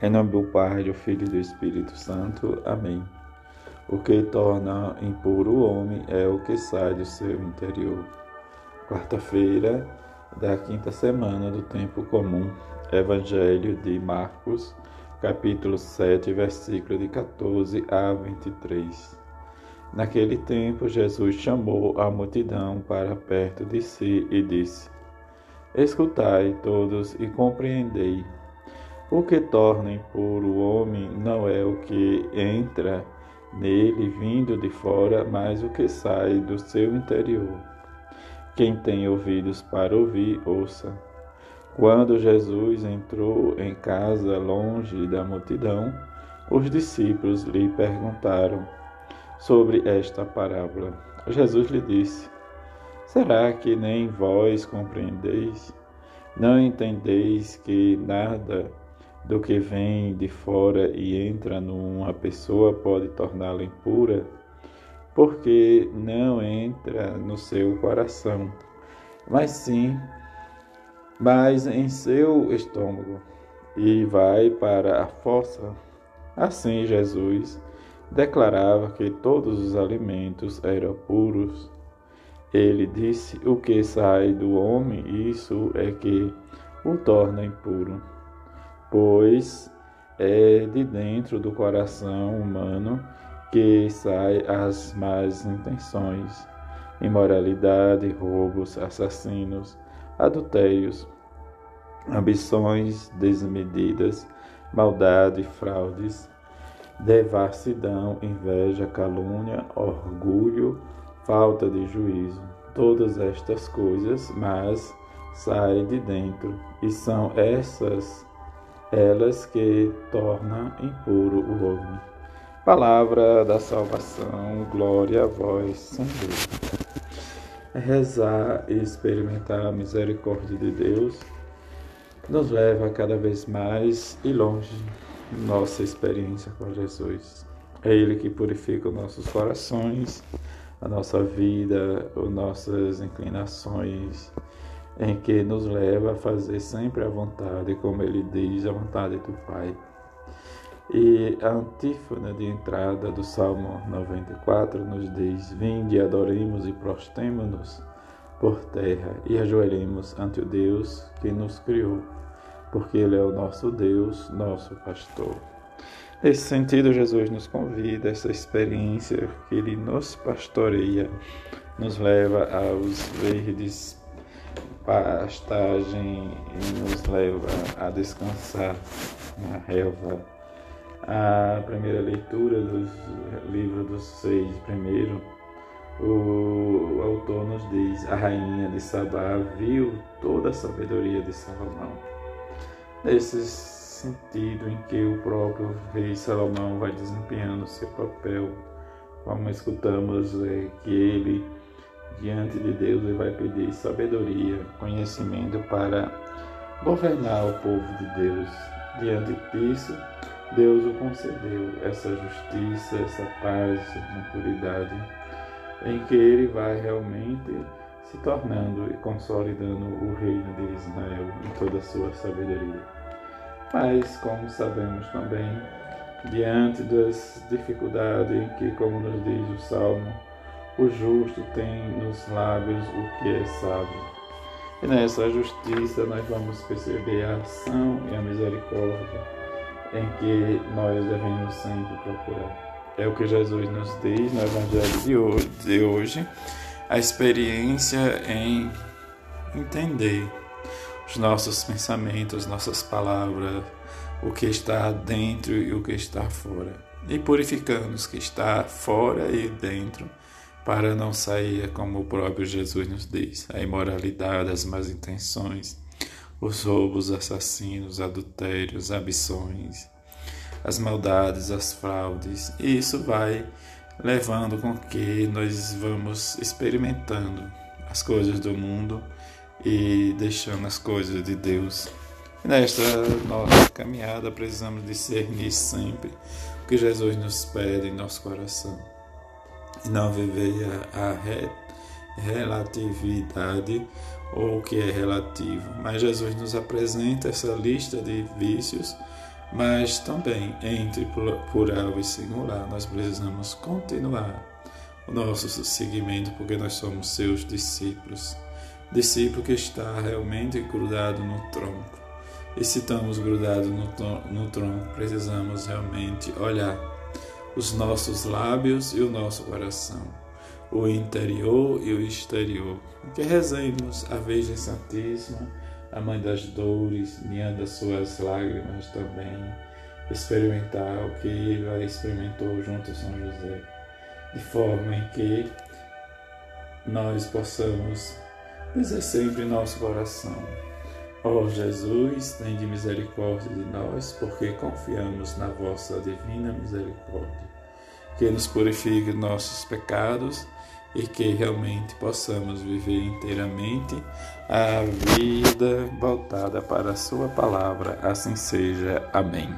Em nome do Pai, do Filho e do Espírito Santo. Amém. O que torna impuro o homem é o que sai do seu interior. Quarta-feira da quinta semana do tempo comum. Evangelho de Marcos, capítulo 7, versículo de 14 a 23. Naquele tempo, Jesus chamou a multidão para perto de si e disse: Escutai todos e compreendei. O que torna impuro o homem não é o que entra nele vindo de fora, mas o que sai do seu interior. Quem tem ouvidos para ouvir, ouça. Quando Jesus entrou em casa longe da multidão, os discípulos lhe perguntaram sobre esta parábola. Jesus lhe disse: Será que nem vós compreendeis? Não entendeis que nada do que vem de fora e entra numa pessoa pode torná-la impura, porque não entra no seu coração, mas sim, mas em seu estômago e vai para a fossa. Assim Jesus declarava que todos os alimentos eram puros. Ele disse: O que sai do homem, isso é que o torna impuro pois é de dentro do coração humano que saem as más intenções, imoralidade, roubos, assassinos, adultérios, ambições desmedidas, maldade, fraudes, devassidão, inveja, calúnia, orgulho, falta de juízo. Todas estas coisas, mas saem de dentro, e são essas elas que tornam impuro o homem. Palavra da salvação, glória a vós, Senhor. Rezar e experimentar a misericórdia de Deus nos leva cada vez mais e longe nossa experiência com Jesus. É Ele que purifica os nossos corações, a nossa vida, as nossas inclinações, em que nos leva a fazer sempre a vontade, como ele diz, a vontade do Pai. E a antífona de entrada do Salmo 94 nos diz: Vinde, adoremos e prostemos-nos por terra e ajoelhemos ante o Deus que nos criou, porque Ele é o nosso Deus, nosso pastor. Nesse sentido, Jesus nos convida essa experiência que Ele nos pastoreia, nos leva aos verdes pastagem nos leva a descansar na relva. A primeira leitura dos livros dos seis primeiro, o autor nos diz: a rainha de Sabá viu toda a sabedoria de Salomão. Nesse sentido em que o próprio rei Salomão vai desempenhando seu papel, como escutamos é, que ele diante de Deus e vai pedir sabedoria, conhecimento para governar o povo de Deus. Diante disso, Deus o concedeu essa justiça, essa paz, essa tranquilidade, em que ele vai realmente se tornando e consolidando o reino de Israel em toda a sua sabedoria. Mas, como sabemos também, diante das dificuldades que, como nos diz o Salmo, o justo tem nos lábios o que é sábio. E nessa justiça nós vamos perceber a ação e a misericórdia em que nós devemos sempre procurar. É o que Jesus nos diz no Evangelho de hoje, a experiência em entender os nossos pensamentos, nossas palavras, o que está dentro e o que está fora. E purificando os que está fora e dentro para não sair, como o próprio Jesus nos diz, a imoralidade, as más intenções, os roubos, assassinos, adultérios, ambições, as maldades, as fraudes. E isso vai levando com que nós vamos experimentando as coisas do mundo e deixando as coisas de Deus. Nesta nossa caminhada precisamos discernir sempre o que Jesus nos pede em nosso coração não viver a, re, relatividade ou o que é relativo. Mas Jesus nos apresenta essa lista de vícios Mas também entre plural e singular, nós precisamos continuar o nosso seguimento, porque nós somos seus discípulos. Discípulo que está realmente grudado no tronco. E se estamos grudados no, no tronco, precisamos realmente olhar os nossos lábios e o nosso coração, o interior e o exterior. Que rezemos a Virgem Santíssima, a Mãe das Dores, diante das suas lágrimas também, experimentar o que ela experimentou junto a São José, de forma em que nós possamos dizer sempre em nosso coração Ó oh Jesus, tem de misericórdia de nós, porque confiamos na vossa divina misericórdia, que nos purifique nossos pecados e que realmente possamos viver inteiramente a vida voltada para a Sua palavra. Assim seja. Amém.